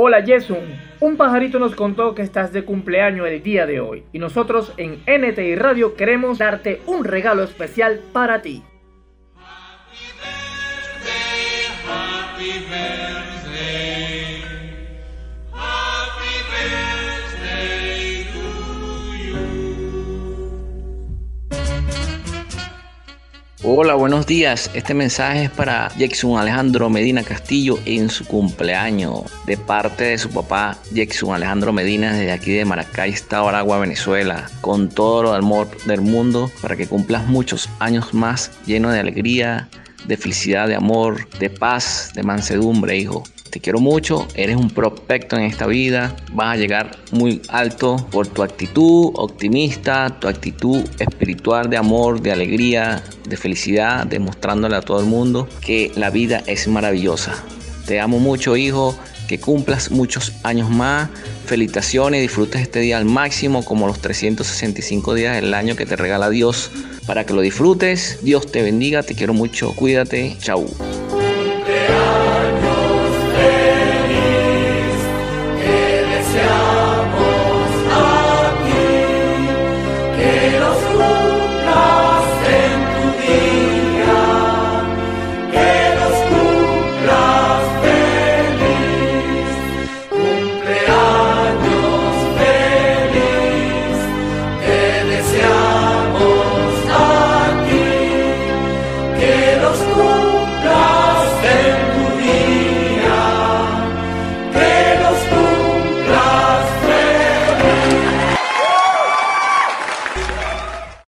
Hola Jason, un pajarito nos contó que estás de cumpleaños el día de hoy. Y nosotros en NTI Radio queremos darte un regalo especial para ti. Hola, buenos días. Este mensaje es para Jackson Alejandro Medina Castillo en su cumpleaños, de parte de su papá Jackson Alejandro Medina, desde aquí de Maracay, Estado Aragua, Venezuela, con todo el amor del mundo, para que cumplas muchos años más lleno de alegría, de felicidad, de amor, de paz, de mansedumbre, hijo. Te quiero mucho, eres un prospecto en esta vida, vas a llegar muy alto por tu actitud optimista, tu actitud espiritual de amor, de alegría, de felicidad, demostrándole a todo el mundo que la vida es maravillosa. Te amo mucho, hijo, que cumplas muchos años más. Felicitaciones, disfrutes este día al máximo, como los 365 días del año que te regala Dios, para que lo disfrutes. Dios te bendiga, te quiero mucho, cuídate, chau.